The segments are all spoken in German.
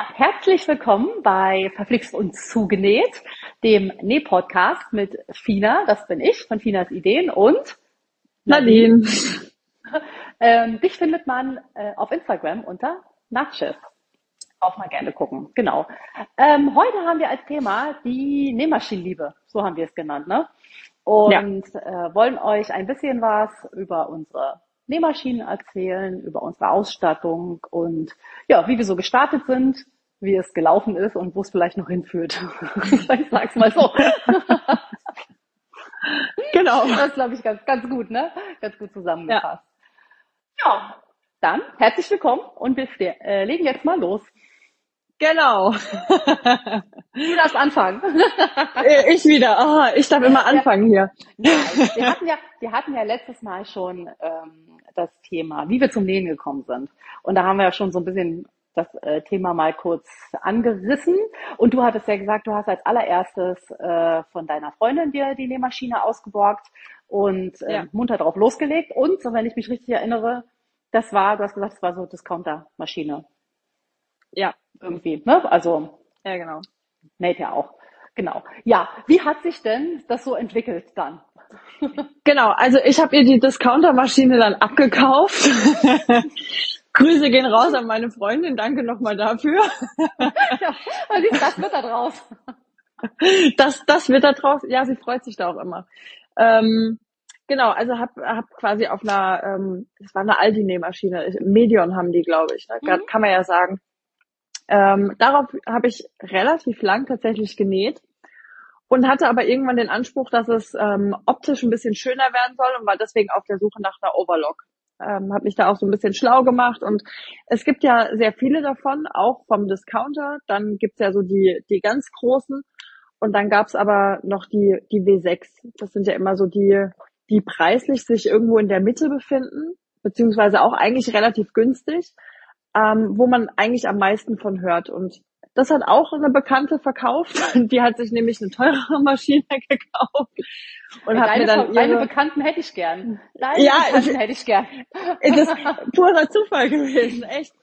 Ja, herzlich willkommen bei Verflixt und Zugenäht, dem Näh-Podcast mit Fina, das bin ich, von Finas Ideen und Nadine. ähm, dich findet man äh, auf Instagram unter Natschef. Auch mal gerne gucken, genau. Ähm, heute haben wir als Thema die Nähmaschinenliebe, so haben wir es genannt, ne? Und ja. äh, wollen euch ein bisschen was über unsere Nähmaschinen erzählen, über unsere Ausstattung und ja, wie wir so gestartet sind, wie es gelaufen ist und wo es vielleicht noch hinführt. ich sag's mal so. genau. Das glaube ich ganz, ganz gut, ne? Ganz gut zusammengefasst. Ja, ja dann herzlich willkommen und wir äh, legen jetzt mal los. Genau. Du darfst anfangen. Äh, ich wieder. Oh, ich darf immer anfangen ja. hier. Wir hatten ja, wir hatten ja letztes Mal schon ähm, das Thema, wie wir zum Nähen gekommen sind. Und da haben wir ja schon so ein bisschen das äh, Thema mal kurz angerissen. Und du hattest ja gesagt, du hast als allererstes äh, von deiner Freundin dir die Nähmaschine ausgeborgt und äh, ja. munter drauf losgelegt. Und, so wenn ich mich richtig erinnere, das war, du hast gesagt, es war so Discounter-Maschine. Ja. Irgendwie, ne? Also. Ja, genau. Näht ja auch. Genau. Ja, wie hat sich denn das so entwickelt dann? Genau, also ich habe ihr die Discounter-Maschine dann abgekauft. Grüße gehen raus an meine Freundin, danke nochmal dafür. ja, das wird da draus. Das, das wird da draus, ja, sie freut sich da auch immer. Ähm, genau, also hab, hab quasi auf einer, ähm, das war eine Aldi-Nähmaschine, Medion haben die, glaube ich, ne? mhm. kann man ja sagen. Ähm, darauf habe ich relativ lang tatsächlich genäht und hatte aber irgendwann den Anspruch, dass es ähm, optisch ein bisschen schöner werden soll und war deswegen auf der Suche nach einer Overlock. Ähm, habe mich da auch so ein bisschen schlau gemacht und es gibt ja sehr viele davon, auch vom Discounter. Dann gibt's ja so die, die ganz großen und dann gab's aber noch die, die W6. Das sind ja immer so die, die preislich sich irgendwo in der Mitte befinden, beziehungsweise auch eigentlich relativ günstig ähm, wo man eigentlich am meisten von hört. Und das hat auch eine Bekannte verkauft. Die hat sich nämlich eine teurere Maschine gekauft. Und hat deine, mir dann ihre... deine Bekannten hätte ich gern. Deine ja, Bekannten hätte ich gern. Es ist purer Zufall gewesen, echt.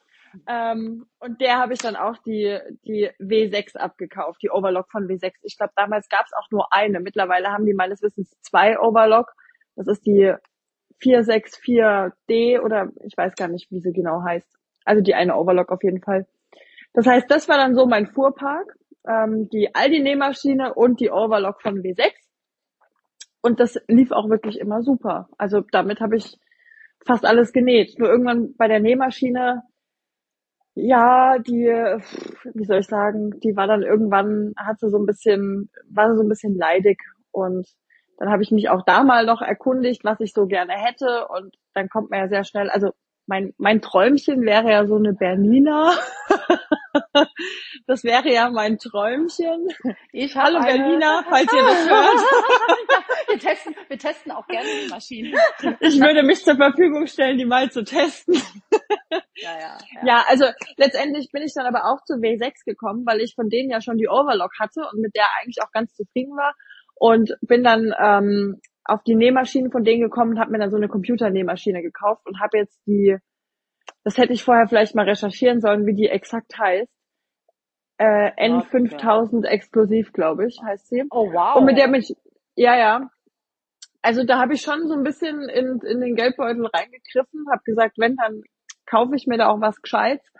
Ähm, und der habe ich dann auch die, die W6 abgekauft, die Overlock von W6. Ich glaube, damals gab es auch nur eine. Mittlerweile haben die meines Wissens zwei Overlock. Das ist die 464D oder ich weiß gar nicht, wie sie genau heißt. Also die eine Overlock auf jeden Fall. Das heißt, das war dann so mein Fuhrpark, ähm, die Aldi-Nähmaschine und die Overlock von W6. Und das lief auch wirklich immer super. Also damit habe ich fast alles genäht. Nur irgendwann bei der Nähmaschine, ja, die, wie soll ich sagen, die war dann irgendwann, hat sie so ein bisschen, war so ein bisschen leidig und dann habe ich mich auch da mal noch erkundigt, was ich so gerne hätte und dann kommt man ja sehr schnell, also mein, mein Träumchen wäre ja so eine Bernina. das wäre ja mein Träumchen. Ich Hallo eine... Bernina, falls ihr das hört. wir, testen, wir testen auch gerne die Maschinen. Ich würde mich zur Verfügung stellen, die mal zu testen. Ja, ja, ja. ja, also letztendlich bin ich dann aber auch zu W6 gekommen, weil ich von denen ja schon die Overlock hatte und mit der eigentlich auch ganz zufrieden war und bin dann ähm, auf die Nähmaschinen von denen gekommen und habe mir dann so eine Computernähmaschine gekauft und habe jetzt die, das hätte ich vorher vielleicht mal recherchieren sollen, wie die exakt heißt. Äh, N5000 explosiv, glaube ich, heißt sie. Oh wow. Und mit der mich, ja, ja. Also da habe ich schon so ein bisschen in, in den Geldbeutel reingegriffen, habe gesagt, wenn, dann kaufe ich mir da auch was Gescheites.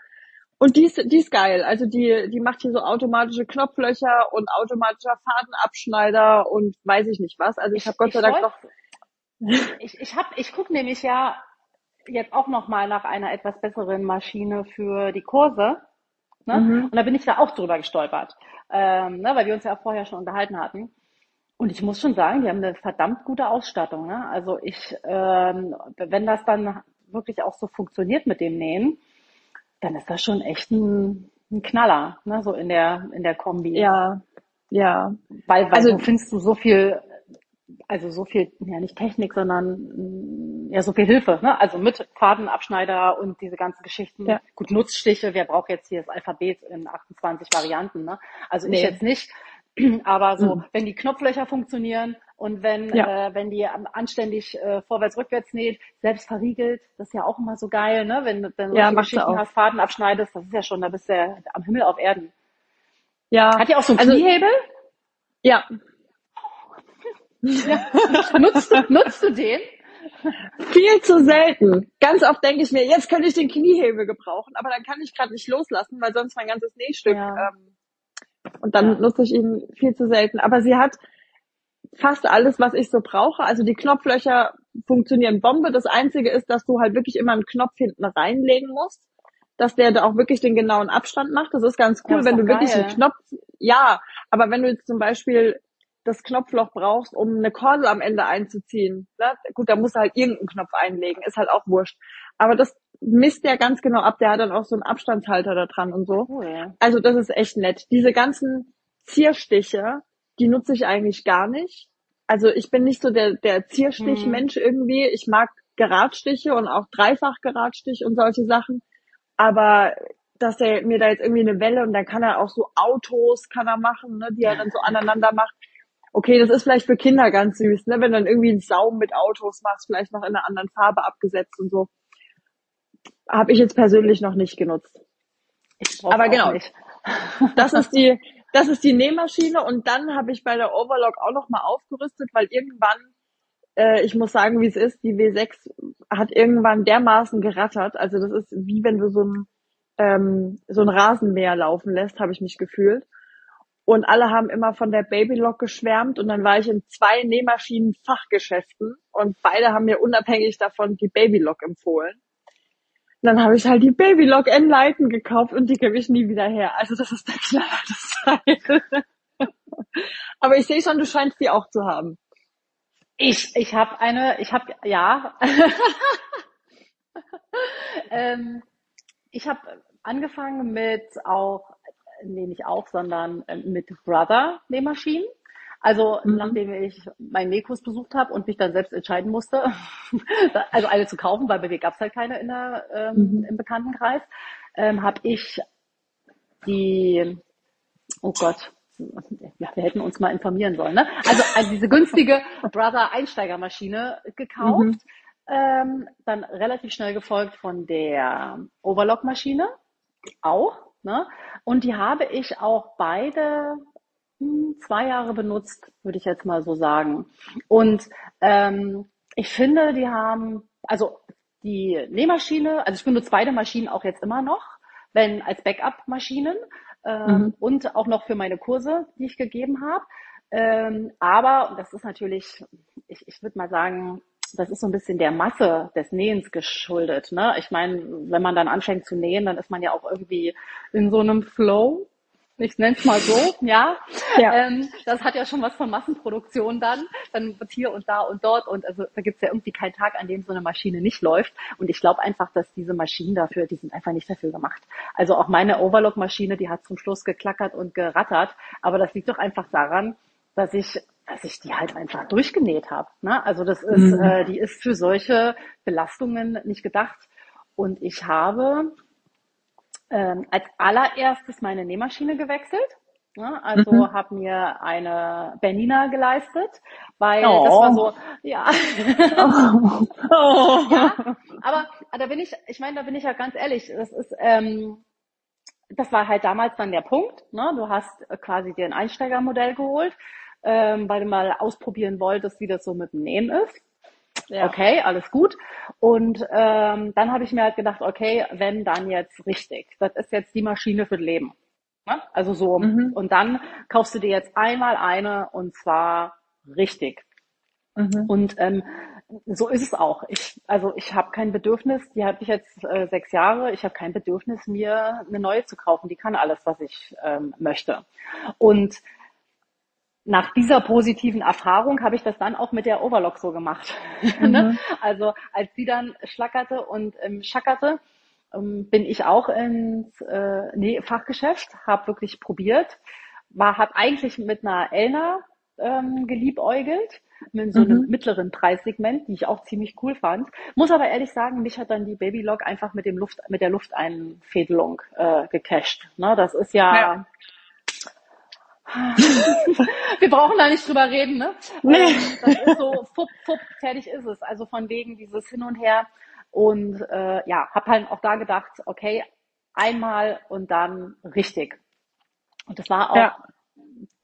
Und die ist, die ist geil. Also die, die macht hier so automatische Knopflöcher und automatischer Fadenabschneider und weiß ich nicht was. Also ich habe Gott sei Dank noch. Ich, ich hab, ich gucke nämlich ja jetzt auch noch mal nach einer etwas besseren Maschine für die Kurse. Ne? Mhm. Und da bin ich da auch drüber gestolpert, ähm, ne? weil wir uns ja vorher schon unterhalten hatten. Und ich muss schon sagen, die haben eine verdammt gute Ausstattung. Ne? Also ich, ähm, wenn das dann wirklich auch so funktioniert mit dem Nähen, dann ist das schon echt ein, ein Knaller, ne, so in der, in der Kombi. Ja, ja. Weil, weil also, du findest du so viel, also so viel, ja nicht Technik, sondern mm, ja so viel Hilfe, ne? Also mit Fadenabschneider und diese ganzen Geschichten. Ja. Gut, Nutzstiche, wer braucht jetzt hier das Alphabet in 28 Varianten, ne? Also nee. ich jetzt nicht. Aber so, mhm. wenn die Knopflöcher funktionieren und wenn, ja. äh, wenn die anständig äh, vorwärts, rückwärts näht, selbst verriegelt, das ist ja auch immer so geil, ne? Wenn du dann ja, Geschichten hast, Faden abschneidest, das ist ja schon, da bist du ja am Himmel auf Erden. Ja. Hat die auch so einen also, Kniehebel? Ja. ja. nutzt, nutzt du den? Viel zu selten. Ganz oft denke ich mir, jetzt könnte ich den Kniehebel gebrauchen, aber dann kann ich gerade nicht loslassen, weil sonst mein ganzes Nähstück ja. ähm, und dann ja. nutze ich ihn viel zu selten. Aber sie hat fast alles, was ich so brauche. Also die Knopflöcher funktionieren Bombe. Das Einzige ist, dass du halt wirklich immer einen Knopf hinten reinlegen musst, dass der da auch wirklich den genauen Abstand macht. Das ist ganz cool, ja, wenn du geil. wirklich einen Knopf, ja, aber wenn du jetzt zum Beispiel das Knopfloch brauchst, um eine Kordel am Ende einzuziehen, ne? gut, da musst du halt irgendeinen Knopf einlegen, ist halt auch wurscht. Aber das misst der ganz genau ab. Der hat dann auch so einen Abstandshalter da dran und so. Cool. Also das ist echt nett. Diese ganzen Zierstiche, die nutze ich eigentlich gar nicht. Also ich bin nicht so der, der Zierstichmensch hm. irgendwie. Ich mag Geradstiche und auch Dreifach-Geradstich und solche Sachen. Aber dass er mir da jetzt irgendwie eine Welle und dann kann er auch so Autos kann er machen, ne, die er dann so aneinander macht. Okay, das ist vielleicht für Kinder ganz süß, ne, wenn du dann irgendwie einen Saum mit Autos machst, vielleicht noch in einer anderen Farbe abgesetzt und so habe ich jetzt persönlich noch nicht genutzt. Aber genau, nicht. das ist die, das ist die Nähmaschine und dann habe ich bei der Overlock auch noch mal aufgerüstet, weil irgendwann, äh, ich muss sagen, wie es ist, die W6 hat irgendwann dermaßen gerattert. Also das ist wie wenn du so ein ähm, so ein Rasenmäher laufen lässt, habe ich mich gefühlt. Und alle haben immer von der Babylock geschwärmt und dann war ich in zwei Nähmaschinen-Fachgeschäften und beide haben mir unabhängig davon die Babylock empfohlen dann habe ich halt die Babylock Enlighten gekauft und die gebe ich nie wieder her. Also das ist der Knaller des Teil. Aber ich sehe schon, du scheinst die auch zu haben. Ich, ich habe eine, ich habe, ja. ähm, ich habe angefangen mit auch, nee, nicht auch, sondern äh, mit Brother Nähmaschinen. Also mhm. nachdem ich meinen Nähkurs besucht habe und mich dann selbst entscheiden musste, also eine zu kaufen, weil bei mir gab es halt keine in der, ähm, mhm. im Bekanntenkreis, ähm, habe ich die, oh Gott, ja, wir hätten uns mal informieren sollen, ne? Also, also diese günstige Brother Einsteigermaschine gekauft, mhm. ähm, dann relativ schnell gefolgt von der Overlock Maschine, auch, ne? Und die habe ich auch beide hm, zwei Jahre benutzt, würde ich jetzt mal so sagen. Und ähm, ich finde, die haben, also die Nähmaschine, also ich benutze beide Maschinen auch jetzt immer noch, wenn als Backup-Maschinen ähm, mhm. und auch noch für meine Kurse, die ich gegeben habe. Ähm, aber das ist natürlich, ich, ich würde mal sagen, das ist so ein bisschen der Masse des Nähens geschuldet. Ne? Ich meine, wenn man dann anfängt zu nähen, dann ist man ja auch irgendwie in so einem Flow ich nenne es mal so, ja. ja. Ähm, das hat ja schon was von Massenproduktion dann. Dann wird hier und da und dort und also da gibt's ja irgendwie keinen Tag, an dem so eine Maschine nicht läuft. Und ich glaube einfach, dass diese Maschinen dafür, die sind einfach nicht dafür gemacht. Also auch meine Overlock-Maschine, die hat zum Schluss geklackert und gerattert. Aber das liegt doch einfach daran, dass ich dass ich die halt einfach durchgenäht habe. Ne? Also das ist, mhm. äh, die ist für solche Belastungen nicht gedacht. Und ich habe ähm, als allererstes meine Nähmaschine gewechselt. Ja, also mhm. habe mir eine Bernina geleistet, weil oh. das war so, ja. oh. oh. ja. Aber da bin ich, ich meine, da bin ich ja ganz ehrlich, das ist, ähm, das war halt damals dann der Punkt. Ne? Du hast quasi dir ein Einsteigermodell geholt, ähm, weil du mal ausprobieren wolltest, wie das so mit dem Nähen ist. Ja. Okay, alles gut. Und ähm, dann habe ich mir halt gedacht, okay, wenn dann jetzt richtig. Das ist jetzt die Maschine für Leben. Ne? Also so. Mhm. Und dann kaufst du dir jetzt einmal eine und zwar richtig. Mhm. Und ähm, so ist es auch. Ich, also ich habe kein Bedürfnis, die habe ich jetzt äh, sechs Jahre, ich habe kein Bedürfnis, mir eine neue zu kaufen. Die kann alles, was ich ähm, möchte. Und nach dieser positiven Erfahrung habe ich das dann auch mit der Overlock so gemacht. Ne? Mhm. also als sie dann schlackerte und ähm, schackerte, ähm, bin ich auch ins äh, nee, Fachgeschäft, habe wirklich probiert, war hat eigentlich mit einer Elna ähm, geliebäugelt, mit so einem mhm. mittleren Preissegment, die ich auch ziemlich cool fand. Muss aber ehrlich sagen, mich hat dann die Babylock einfach mit dem Luft, mit der Lufteinfädelung äh, gecasht. Ne? Das ist ja, ja Wir brauchen da nicht drüber reden, ne? Nee. Ähm, das ist so, fupp, fupp, fertig ist es. Also von wegen dieses Hin und Her. Und äh, ja, habe halt auch da gedacht, okay, einmal und dann richtig. Und das war auch ja.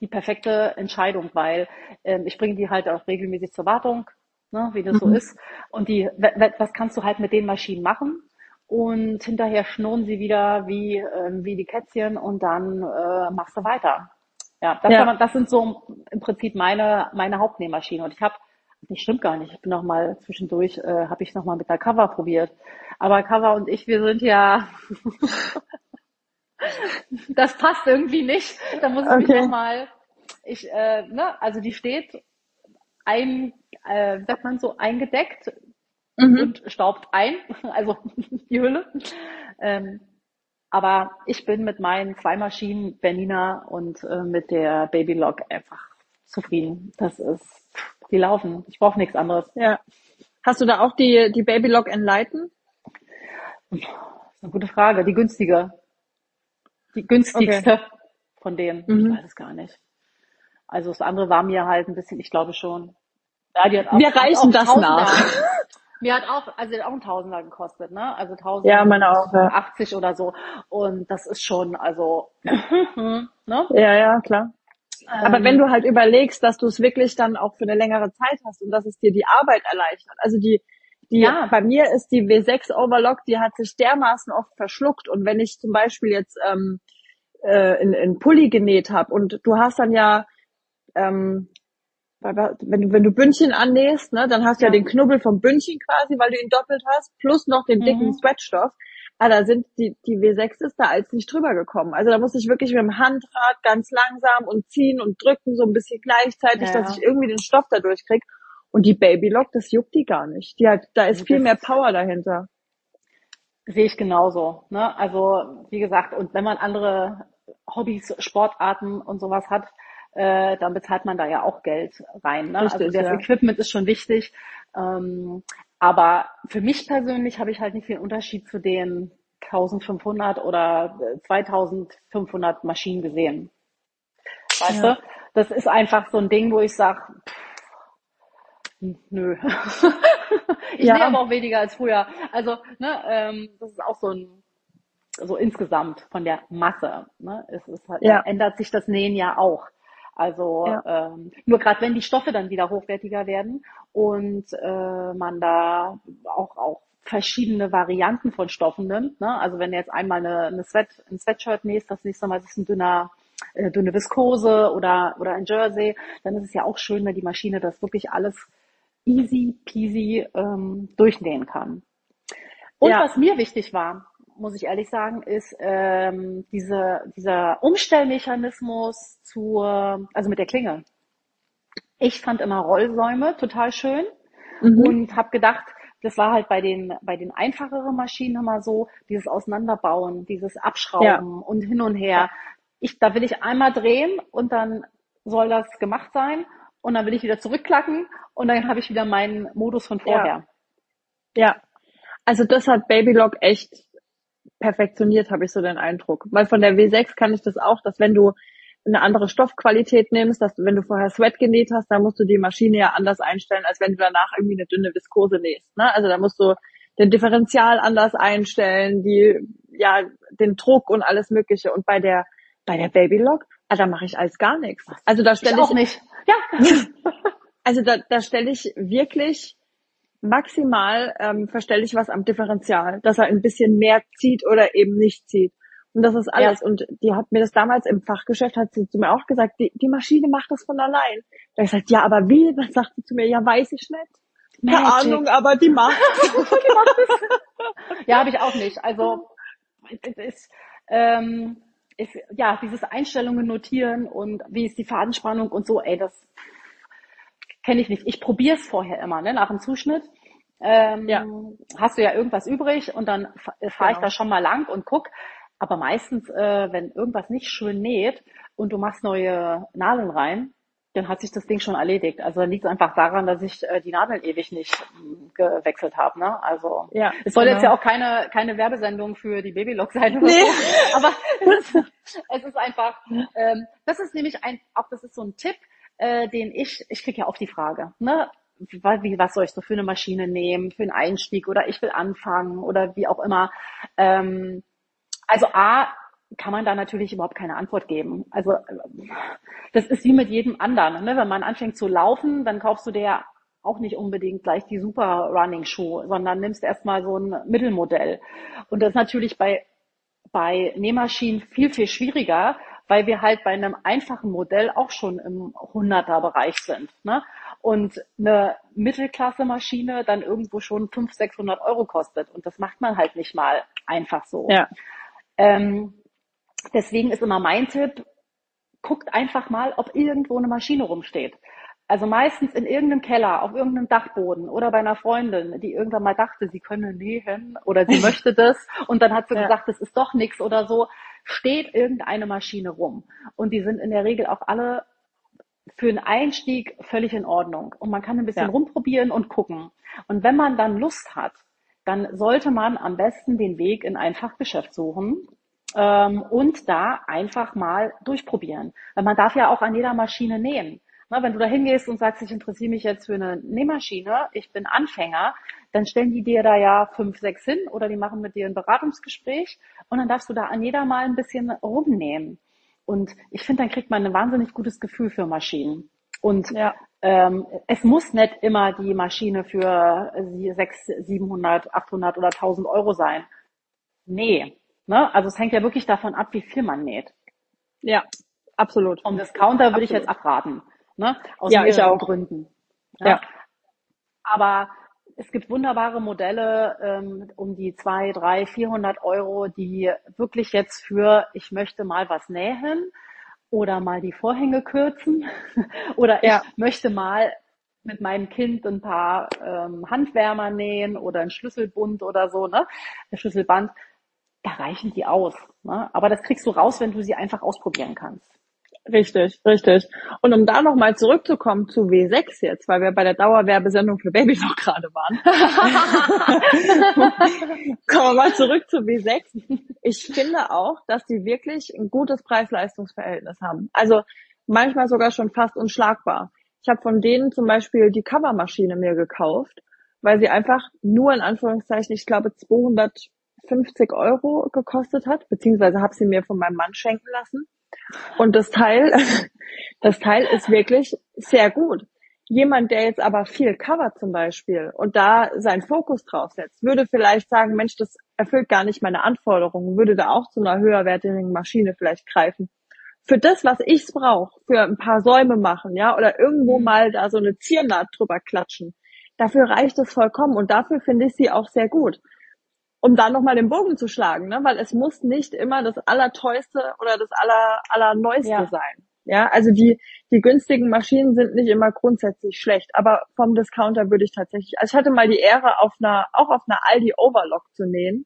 die perfekte Entscheidung, weil ähm, ich bringe die halt auch regelmäßig zur Wartung, ne, wie das mhm. so ist. Und die, was kannst du halt mit den Maschinen machen? Und hinterher schnurren sie wieder wie, ähm, wie die Kätzchen und dann äh, machst du weiter. Ja, das, ja. Man, das sind so im Prinzip meine, meine Hauptnähmaschine. Und ich habe, das stimmt gar nicht, ich bin noch mal zwischendurch, äh, habe ich noch mal mit der Cover probiert. Aber Cover und ich, wir sind ja, das passt irgendwie nicht. Da muss ich okay. mich noch mal, ich, äh, ne, also die steht ein, äh, sagt man so, eingedeckt mhm. und staubt ein, also die Hülle. Ähm, aber ich bin mit meinen zwei Maschinen, Bernina und äh, mit der Babylock einfach zufrieden. Das ist, die laufen. Ich brauche nichts anderes. Ja. Hast du da auch die, die Babylock Enlighten? Das ist eine gute Frage. Die günstige. Die günstigste okay. von denen. Mhm. Ich weiß es gar nicht. Also das andere war mir halt ein bisschen, ich glaube schon. Ja, die hat auch, Wir reichen das nach. Mir hat auch, also auch ein Tausender gekostet, ne? Also 1080 ja, meine auch, ja. oder so. Und das ist schon, also, ne? Ja, ja, klar. Aber ähm, wenn du halt überlegst, dass du es wirklich dann auch für eine längere Zeit hast und dass es dir die Arbeit erleichtert. Also die, die, ja. bei mir ist die W6 Overlock, die hat sich dermaßen oft verschluckt. Und wenn ich zum Beispiel jetzt ähm, äh, in, in Pulli genäht habe und du hast dann ja ähm, wenn du, wenn du Bündchen annähst, ne, dann hast du ja. ja den Knubbel vom Bündchen quasi, weil du ihn doppelt hast, plus noch den dicken mhm. Sweatstoff. Ah, da sind die, die W6 ist da als nicht drüber gekommen. Also da muss ich wirklich mit dem Handrad ganz langsam und ziehen und drücken, so ein bisschen gleichzeitig, ja. dass ich irgendwie den Stoff da durchkrieg. Und die Babylock, das juckt die gar nicht. Die hat, da ist also viel mehr Power dahinter. Sehe ich genauso. Ne? Also, wie gesagt, und wenn man andere Hobbys, Sportarten und sowas hat, äh, dann bezahlt man da ja auch Geld rein. Ne? Richtig, also das ja. Equipment ist schon wichtig. Ähm, aber für mich persönlich habe ich halt nicht viel Unterschied zu den 1500 oder 2500 äh, Maschinen gesehen. Weißt ja. du? Das ist einfach so ein Ding, wo ich sage, nö. ich ja. aber auch weniger als früher. Also, ne, ähm, das ist auch so ein so insgesamt von der Masse. Ne, es ist halt, ja. ändert sich das Nähen ja auch. Also ja. ähm, nur gerade wenn die Stoffe dann wieder hochwertiger werden und äh, man da auch auch verschiedene Varianten von Stoffen nimmt. Ne? Also wenn du jetzt einmal eine, eine Sweat, ein Sweatshirt nähst, das nächste Mal ist es ein dünner äh, dünne Viskose oder oder ein Jersey, dann ist es ja auch schön, wenn die Maschine das wirklich alles easy peasy ähm, durchnähen kann. Und ja. was mir wichtig war, muss ich ehrlich sagen, ist ähm, diese, dieser Umstellmechanismus zur, also mit der Klinge. Ich fand immer Rollsäume total schön mhm. und habe gedacht, das war halt bei den bei den einfacheren Maschinen immer so, dieses Auseinanderbauen, dieses Abschrauben ja. und hin und her. Ich, da will ich einmal drehen und dann soll das gemacht sein und dann will ich wieder zurückklacken und dann habe ich wieder meinen Modus von vorher. Ja. ja. Also das hat Babylock echt perfektioniert, habe ich so den Eindruck. Weil von der W6 kann ich das auch, dass wenn du eine andere Stoffqualität nimmst, dass wenn du vorher Sweat genäht hast, dann musst du die Maschine ja anders einstellen, als wenn du danach irgendwie eine dünne Viskose nähst. Ne? Also da musst du den Differential anders einstellen, die, ja, den Druck und alles Mögliche. Und bei der, bei der Babylock, ah, da mache ich alles gar nichts. Also da stelle ich, ich auch nicht. Ja. also da, da stelle ich wirklich maximal ähm, verstelle ich was am Differential, dass er ein bisschen mehr zieht oder eben nicht zieht. Und das ist alles. Ja. Und die hat mir das damals im Fachgeschäft, hat sie zu mir auch gesagt, die, die Maschine macht das von allein. Da habe ich gesagt, ja, aber wie? Was sagt sie zu mir? Ja, weiß ich nicht. Keine Magic. Ahnung, aber die macht. die macht es. ja, habe ich auch nicht. Also es ist, ähm, ist, ja, dieses Einstellungen notieren und wie ist die Fadenspannung und so, ey, das kenne ich nicht. Ich probiere es vorher immer, ne? nach dem Zuschnitt. Ähm, ja. Hast du ja irgendwas übrig und dann fahre genau. ich da schon mal lang und guck. Aber meistens, äh, wenn irgendwas nicht schön näht und du machst neue Nadeln rein, dann hat sich das Ding schon erledigt. Also dann liegt es einfach daran, dass ich äh, die Nadeln ewig nicht äh, gewechselt habe. Ne? Also ja, es soll genau. jetzt ja auch keine keine Werbesendung für die Babylock sein oder nee. so. Aber es ist, es ist einfach, ähm, das ist nämlich ein, auch das ist so ein Tipp, äh, den ich, ich kriege ja oft die Frage, ne? Wie, was soll ich so für eine Maschine nehmen, für einen Einstieg oder ich will anfangen oder wie auch immer. Ähm, also A, kann man da natürlich überhaupt keine Antwort geben. Also das ist wie mit jedem anderen. Ne? Wenn man anfängt zu laufen, dann kaufst du dir auch nicht unbedingt gleich die super Running Shoe, sondern nimmst erstmal so ein Mittelmodell. Und das ist natürlich bei, bei Nähmaschinen viel, viel schwieriger, weil wir halt bei einem einfachen Modell auch schon im 100er Bereich sind. Ne? Und eine Mittelklasse-Maschine dann irgendwo schon 500, 600 Euro kostet. Und das macht man halt nicht mal einfach so. Ja. Ähm, deswegen ist immer mein Tipp, guckt einfach mal, ob irgendwo eine Maschine rumsteht. Also meistens in irgendeinem Keller, auf irgendeinem Dachboden oder bei einer Freundin, die irgendwann mal dachte, sie könne nähen oder sie möchte das und dann hat sie ja. gesagt, das ist doch nichts oder so, steht irgendeine Maschine rum. Und die sind in der Regel auch alle für einen Einstieg völlig in Ordnung. Und man kann ein bisschen ja. rumprobieren und gucken. Und wenn man dann Lust hat, dann sollte man am besten den Weg in ein Fachgeschäft suchen ähm, und da einfach mal durchprobieren. Weil man darf ja auch an jeder Maschine nähen. Na, wenn du da hingehst und sagst, ich interessiere mich jetzt für eine Nähmaschine, ich bin Anfänger, dann stellen die dir da ja fünf, sechs hin oder die machen mit dir ein Beratungsgespräch und dann darfst du da an jeder mal ein bisschen rumnähen. Und ich finde, dann kriegt man ein wahnsinnig gutes Gefühl für Maschinen. Und ja. ähm, es muss nicht immer die Maschine für 600, 700, 800 oder 1000 Euro sein. Nee. Ne? Also es hängt ja wirklich davon ab, wie viel man näht. Ja, absolut. Vom Discounter würde ich jetzt abraten. Ne? Aus ja, auch. Gründen. Ja. ja. Aber es gibt wunderbare Modelle ähm, um die zwei, drei, vierhundert Euro, die wirklich jetzt für, ich möchte mal was nähen oder mal die Vorhänge kürzen oder ja. ich möchte mal mit meinem Kind ein paar ähm, Handwärmer nähen oder ein Schlüsselbund oder so, ne? Ein Schlüsselband, da reichen die aus. Ne? Aber das kriegst du raus, wenn du sie einfach ausprobieren kannst. Richtig, richtig. Und um da nochmal zurückzukommen zu W6 jetzt, weil wir bei der Dauerwerbesendung für Babys auch gerade waren. Kommen wir mal zurück zu W6. Ich finde auch, dass die wirklich ein gutes Preis-Leistungs-Verhältnis haben. Also manchmal sogar schon fast unschlagbar. Ich habe von denen zum Beispiel die Covermaschine mir gekauft, weil sie einfach nur in Anführungszeichen, ich glaube, 250 Euro gekostet hat, beziehungsweise habe sie mir von meinem Mann schenken lassen. Und das Teil, das Teil ist wirklich sehr gut. Jemand, der jetzt aber viel covert zum Beispiel und da seinen Fokus drauf setzt, würde vielleicht sagen, Mensch, das erfüllt gar nicht meine Anforderungen, würde da auch zu einer höherwertigen Maschine vielleicht greifen. Für das, was ich's brauche, für ein paar Säume machen, ja, oder irgendwo mhm. mal da so eine Ziernaht drüber klatschen, dafür reicht es vollkommen und dafür finde ich sie auch sehr gut um dann nochmal den Bogen zu schlagen, ne? weil es muss nicht immer das Allerteueste oder das Aller, Allerneueste ja. sein. Ja, also die, die günstigen Maschinen sind nicht immer grundsätzlich schlecht, aber vom Discounter würde ich tatsächlich, also ich hatte mal die Ehre, auf einer, auch auf einer Aldi Overlock zu nähen.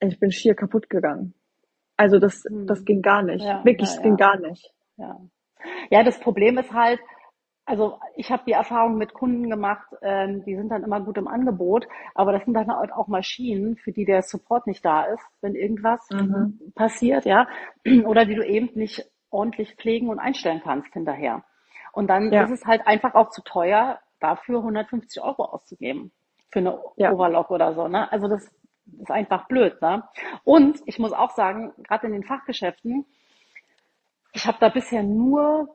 Ich bin schier kaputt gegangen. Also das, hm. das ging gar nicht. Ja, Wirklich, ja, ging gar nicht. Ja. ja, das Problem ist halt, also ich habe die Erfahrung mit Kunden gemacht, ähm, die sind dann immer gut im Angebot, aber das sind dann halt auch Maschinen, für die der Support nicht da ist, wenn irgendwas mhm. passiert, ja, oder die du eben nicht ordentlich pflegen und einstellen kannst hinterher. Und dann ja. ist es halt einfach auch zu teuer, dafür 150 Euro auszugeben für eine ja. Overlock oder so. Ne? Also das ist einfach blöd. Ne? Und ich muss auch sagen, gerade in den Fachgeschäften, ich habe da bisher nur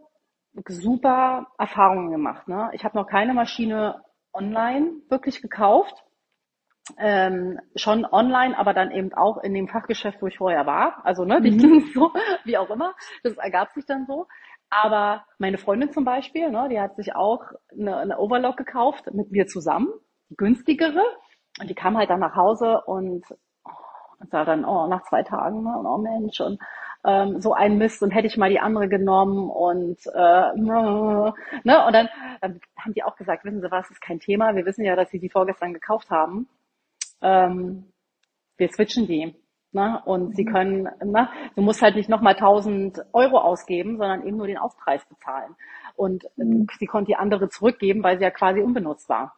super Erfahrungen gemacht. Ne? Ich habe noch keine Maschine online wirklich gekauft. Ähm, schon online, aber dann eben auch in dem Fachgeschäft, wo ich vorher war. Also ne, die mhm. so, wie auch immer. Das ergab sich dann so. Aber meine Freundin zum Beispiel, ne, die hat sich auch eine, eine Overlock gekauft mit mir zusammen, die günstigere. Und die kam halt dann nach Hause und, oh, und sah dann, oh, nach zwei Tagen, ne, oh Mensch, und ähm, so ein Mist und hätte ich mal die andere genommen und äh, ne, und dann, dann haben die auch gesagt, wissen Sie was, ist kein Thema, wir wissen ja, dass Sie die vorgestern gekauft haben. Ähm, wir switchen die. Ne? Und mhm. sie können, ne? du musst halt nicht nochmal 1000 Euro ausgeben, sondern eben nur den Aufpreis bezahlen. Und mhm. sie konnte die andere zurückgeben, weil sie ja quasi unbenutzt war.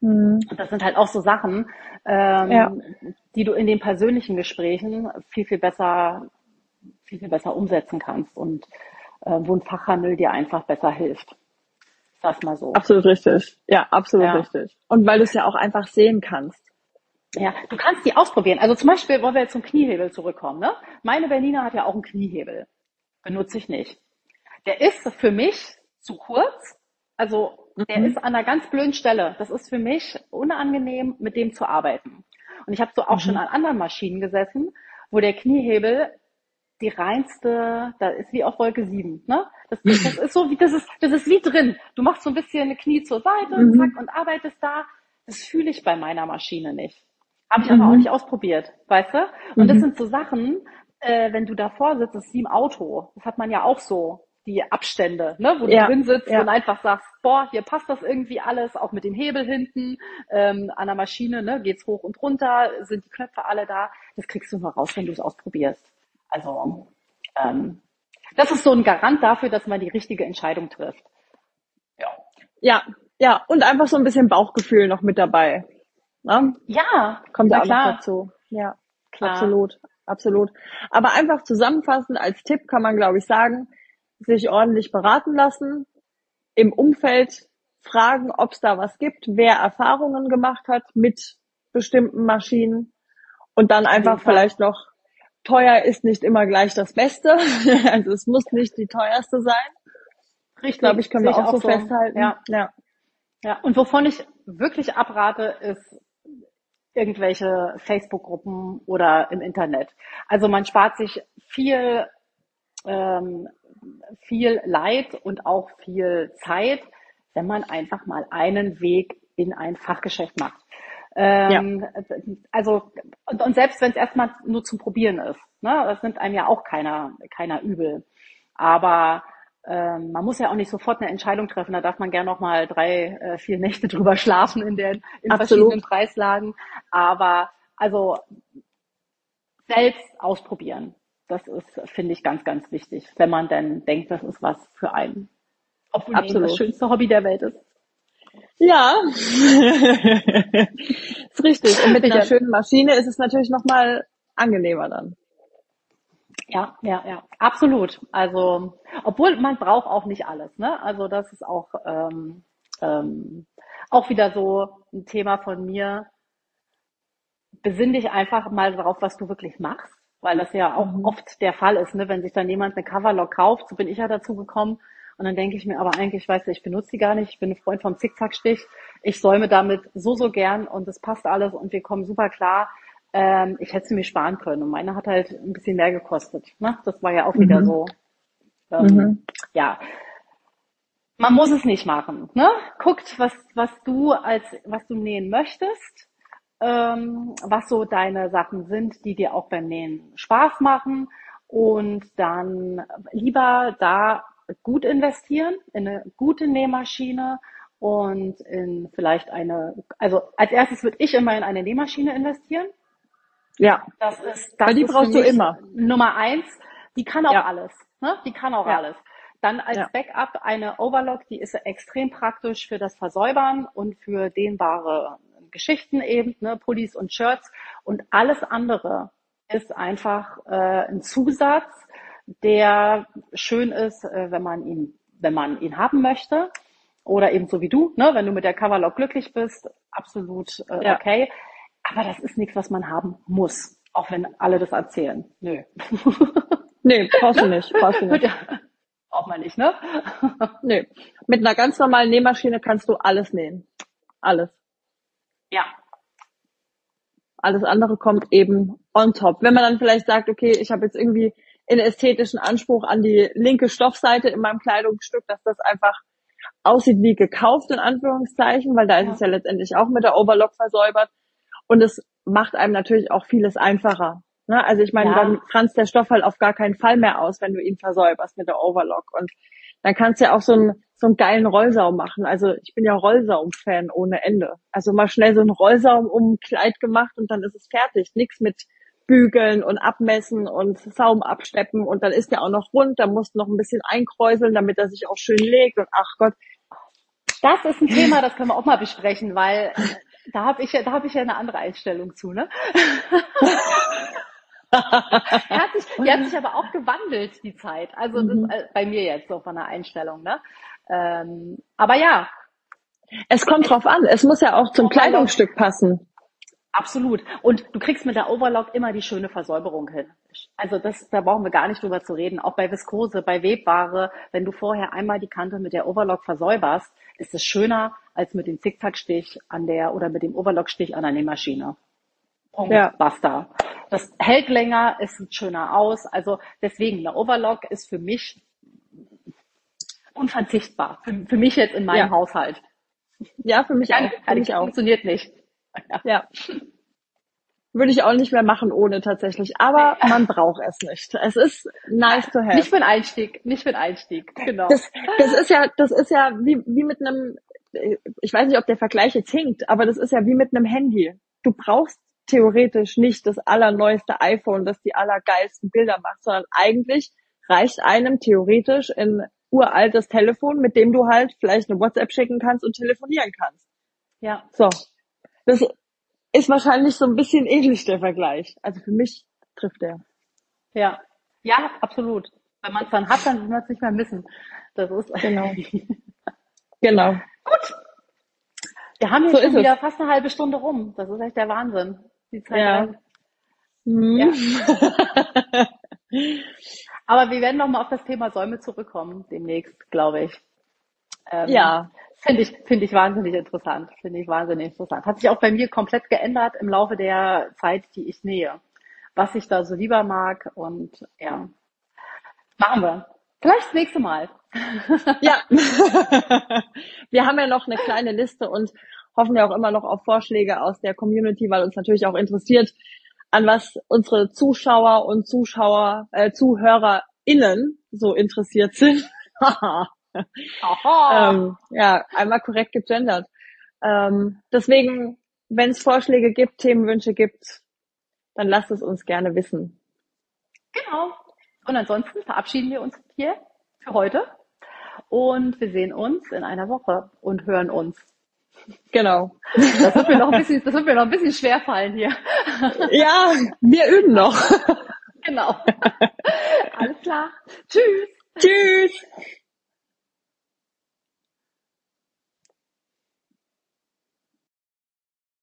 Mhm. Und das sind halt auch so Sachen, ähm, ja. die du in den persönlichen Gesprächen viel, viel besser viel, viel besser umsetzen kannst und äh, wo ein Fachhandel dir einfach besser hilft. Sag mal so. Absolut richtig. Ja, absolut ja. richtig. Und weil du es ja auch einfach sehen kannst. Ja, du kannst die ausprobieren. Also zum Beispiel, wollen wir jetzt zum Kniehebel zurückkommen, ne? Meine Berliner hat ja auch einen Kniehebel. Benutze ich nicht. Der ist für mich zu kurz. Also der mhm. ist an einer ganz blöden Stelle. Das ist für mich unangenehm, mit dem zu arbeiten. Und ich habe so auch mhm. schon an anderen Maschinen gesessen, wo der Kniehebel die reinste, da ist wie auf Wolke 7, ne? Das, das ist so wie, das ist, das ist wie drin. Du machst so ein bisschen eine Knie zur Seite, mhm. zack, und arbeitest da. Das fühle ich bei meiner Maschine nicht. Habe ich mhm. aber auch nicht ausprobiert, weißt du? Und mhm. das sind so Sachen, äh, wenn du davor sitzt, das ist wie im Auto. Das hat man ja auch so, die Abstände, ne? wo ja. du drin sitzt ja. und einfach sagst, boah, hier passt das irgendwie alles, auch mit dem Hebel hinten, ähm, an der Maschine, ne? geht's hoch und runter, sind die Knöpfe alle da. Das kriegst du nur raus, wenn du es ausprobierst. Also ähm, das ist so ein Garant dafür, dass man die richtige Entscheidung trifft. Ja. Ja, ja, und einfach so ein bisschen Bauchgefühl noch mit dabei. Ne? Ja, kommt ja auch klar. noch dazu. Ja, klar. absolut, absolut. Aber einfach zusammenfassend als Tipp kann man, glaube ich, sagen, sich ordentlich beraten lassen, im Umfeld fragen, ob es da was gibt, wer Erfahrungen gemacht hat mit bestimmten Maschinen und dann einfach vielleicht noch teuer ist nicht immer gleich das Beste. also es muss nicht die teuerste sein. Richtig, glaube ich, können wir auch, auch so, so festhalten. Ja. ja. Ja, und wovon ich wirklich abrate, ist irgendwelche Facebook-Gruppen oder im Internet. Also man spart sich viel, ähm, viel Leid und auch viel Zeit, wenn man einfach mal einen Weg in ein Fachgeschäft macht. Ähm, ja. Also und, und selbst wenn es erstmal nur zum Probieren ist, ne, das nimmt einem ja auch keiner keiner übel. Aber ähm, man muss ja auch nicht sofort eine Entscheidung treffen. Da darf man gerne noch mal drei, äh, vier Nächte drüber schlafen in den in verschiedenen Preislagen. Aber also selbst ausprobieren, das ist, finde ich, ganz, ganz wichtig, wenn man denn denkt, das ist was für einen. Obwohl Absolut. das schönste Hobby der Welt ist. Ja, ist richtig. Und mit einer schönen Maschine ist es natürlich noch mal angenehmer dann. Ja, ja, ja, absolut. Also, obwohl man braucht auch nicht alles, ne? Also das ist auch ähm, ähm, auch wieder so ein Thema von mir. Besinn dich einfach mal darauf, was du wirklich machst, weil das ja auch mhm. oft der Fall ist, ne? Wenn sich dann jemand eine Coverlock kauft, so bin ich ja dazu gekommen. Und dann denke ich mir aber eigentlich, weißt du, ich benutze die gar nicht. Ich bin ein Freund vom Zickzackstich. Ich säume damit so, so gern und es passt alles und wir kommen super klar. Ähm, ich hätte sie mir sparen können und meine hat halt ein bisschen mehr gekostet. Ne? Das war ja auch wieder mhm. so. Ähm, mhm. Ja, man muss es nicht machen. Ne? Guckt, was was du als was du nähen möchtest, ähm, was so deine Sachen sind, die dir auch beim Nähen Spaß machen und dann lieber da gut investieren in eine gute Nähmaschine und in vielleicht eine, also als erstes würde ich immer in eine Nähmaschine investieren. Ja. Das ist, das Weil die brauchst du immer. Nummer eins. Die kann auch ja. alles. Ne? Die kann auch ja. alles. Dann als ja. Backup eine Overlock, die ist extrem praktisch für das Versäubern und für dehnbare Geschichten eben, ne, Pullis und Shirts. Und alles andere ist einfach äh, ein Zusatz, der schön ist, äh, wenn man ihn, wenn man ihn haben möchte. Oder eben so wie du, ne, wenn du mit der Coverlock glücklich bist, absolut äh, ja. okay. Aber das ist nichts, was man haben muss, auch wenn alle das erzählen. Nö. nee, brauchst du nicht. Brauchst du nicht. Braucht man nicht, ne? nee. Mit einer ganz normalen Nähmaschine kannst du alles nähen. Alles. Ja. Alles andere kommt eben on top. Wenn man dann vielleicht sagt, okay, ich habe jetzt irgendwie einen ästhetischen Anspruch an die linke Stoffseite in meinem Kleidungsstück, dass das einfach aussieht wie gekauft in Anführungszeichen, weil da ist es ja letztendlich auch mit der Overlock versäubert. Und es macht einem natürlich auch vieles einfacher. Ne? Also ich meine, ja. dann franzt der Stoff halt auf gar keinen Fall mehr aus, wenn du ihn versäuberst mit der Overlock. Und dann kannst du ja auch so einen, so einen geilen Rollsaum machen. Also ich bin ja Rollsaum-Fan ohne Ende. Also mal schnell so einen Rollsaum um ein Kleid gemacht und dann ist es fertig. Nix mit bügeln und abmessen und Saum absteppen und dann ist der auch noch rund, da musst du noch ein bisschen einkräuseln, damit er sich auch schön legt und ach Gott. Das ist ein Thema, das können wir auch mal besprechen, weil da habe ich ja, da habe ich ja eine andere Einstellung zu, ne? hat sich, die hat sich aber auch gewandelt, die Zeit. Also mhm. das, äh, bei mir jetzt so von der Einstellung. Ne? Ähm, aber ja. Es kommt drauf an. Es muss ja auch zum Kleidungsstück passen. Absolut. Und du kriegst mit der Overlock immer die schöne Versäuberung hin. Also das, da brauchen wir gar nicht drüber zu reden. Auch bei Viskose, bei Webware, wenn du vorher einmal die Kante mit der Overlock versäuberst, ist es schöner als mit dem Zickzackstich an der oder mit dem Overlockstich an der Nähmaschine. Punkt. Ja. Basta. Das hält länger, es sieht schöner aus. Also deswegen, der Overlock ist für mich unverzichtbar. Für, für mich jetzt in meinem ja. Haushalt. Ja, für mich auch. Für mich auch. Funktioniert nicht. Ja. Würde ich auch nicht mehr machen ohne tatsächlich. Aber man braucht es nicht. Es ist nice to have. Nicht für den Einstieg. Nicht für den Einstieg. Genau. Das, das ist ja, das ist ja wie, wie mit einem, ich weiß nicht, ob der Vergleich jetzt hinkt, aber das ist ja wie mit einem Handy. Du brauchst theoretisch nicht das allerneueste iPhone, das die allergeilsten Bilder macht, sondern eigentlich reicht einem theoretisch ein uraltes Telefon, mit dem du halt vielleicht eine WhatsApp schicken kannst und telefonieren kannst. Ja. So. Das ist wahrscheinlich so ein bisschen ähnlich der Vergleich. Also für mich trifft er. Ja. Ja, absolut. Wenn man es dann hat, dann will man es nicht mehr missen. Das ist genau. genau. Gut. Wir haben jetzt so schon wieder es. fast eine halbe Stunde rum. Das ist echt der Wahnsinn. Die Zeit ja. Mhm. ja. Aber wir werden noch mal auf das Thema Säume zurückkommen demnächst, glaube ich. Ähm, ja. Finde ich, finde ich wahnsinnig interessant. Finde ich wahnsinnig interessant. Hat sich auch bei mir komplett geändert im Laufe der Zeit, die ich nähe. Was ich da so lieber mag und ja. Machen wir. Vielleicht das nächste Mal. ja. wir haben ja noch eine kleine Liste und hoffen ja auch immer noch auf Vorschläge aus der Community, weil uns natürlich auch interessiert, an was unsere Zuschauer und Zuschauer, äh, ZuhörerInnen so interessiert sind. ähm, ja, einmal korrekt gegendert. Ähm, deswegen, wenn es Vorschläge gibt, Themenwünsche gibt, dann lasst es uns gerne wissen. Genau. Und ansonsten verabschieden wir uns hier für heute und wir sehen uns in einer Woche und hören uns. Genau. Das wird mir noch ein bisschen, das wird mir noch ein bisschen schwer fallen hier. Ja, wir üben noch. Genau. Alles klar. Tschüss. Tschüss.